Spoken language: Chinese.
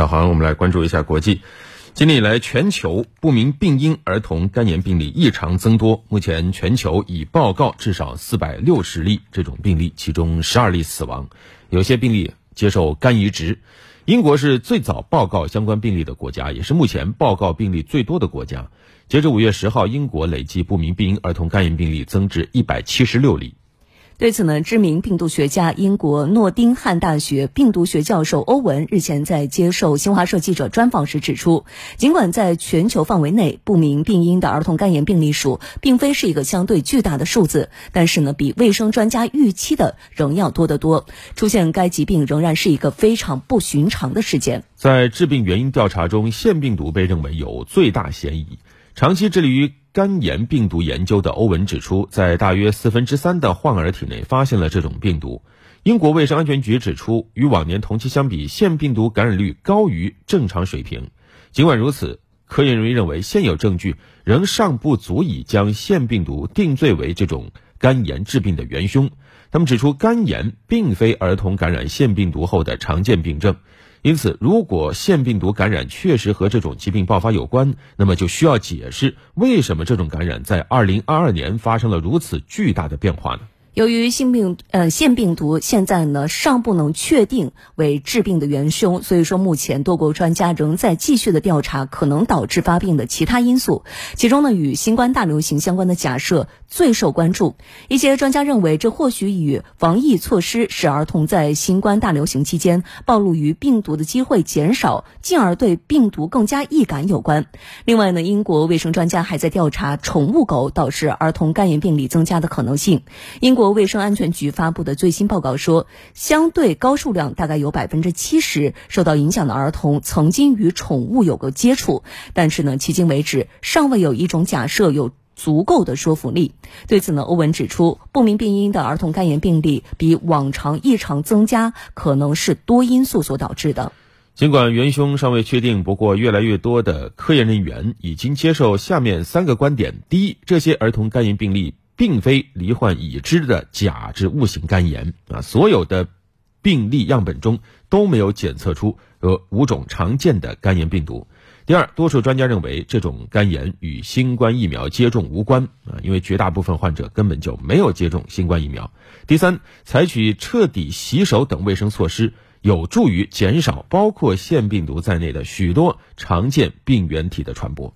那好，我们来关注一下国际。今年以来，全球不明病因儿童肝炎病例异常增多。目前，全球已报告至少四百六十例这种病例，其中十二例死亡，有些病例接受肝移植。英国是最早报告相关病例的国家，也是目前报告病例最多的国家。截至五月十号，英国累计不明病因儿童肝炎病例增至一百七十六例。对此呢，知名病毒学家、英国诺丁汉大学病毒学教授欧文日前在接受新华社记者专访时指出，尽管在全球范围内不明病因的儿童肝炎病例数并非是一个相对巨大的数字，但是呢，比卫生专家预期的仍要多得多。出现该疾病仍然是一个非常不寻常的事件。在致病原因调查中，腺病毒被认为有最大嫌疑。长期致力于肝炎病毒研究的欧文指出，在大约四分之三的患儿体内发现了这种病毒。英国卫生安全局指出，与往年同期相比，腺病毒感染率高于正常水平。尽管如此，科研人员认为，现有证据仍尚不足以将腺病毒定罪为这种肝炎致病的元凶。他们指出，肝炎并非儿童感染腺病毒后的常见病症。因此，如果腺病毒感染确实和这种疾病爆发有关，那么就需要解释为什么这种感染在2022年发生了如此巨大的变化呢？由于性病呃腺病毒现在呢尚不能确定为致病的元凶，所以说目前多国专家仍在继续的调查可能导致发病的其他因素。其中呢与新冠大流行相关的假设最受关注。一些专家认为，这或许与防疫措施使儿童在新冠大流行期间暴露于病毒的机会减少，进而对病毒更加易感有关。另外呢，英国卫生专家还在调查宠物狗导致儿童肝炎病例增加的可能性。英国国卫生安全局发布的最新报告说，相对高数量，大概有百分之七十受到影响的儿童曾经与宠物有过接触，但是呢，迄今为止尚未有一种假设有足够的说服力。对此呢，欧文指出，不明病因的儿童肝炎病例比往常异常增加，可能是多因素所导致的。尽管元凶尚未确定，不过越来越多的科研人员已经接受下面三个观点：第一，这些儿童肝炎病例。并非罹患已知的假肢物型肝炎啊，所有的病例样本中都没有检测出呃五种常见的肝炎病毒。第二，多数专家认为这种肝炎与新冠疫苗接种无关啊，因为绝大部分患者根本就没有接种新冠疫苗。第三，采取彻底洗手等卫生措施，有助于减少包括腺病毒在内的许多常见病原体的传播。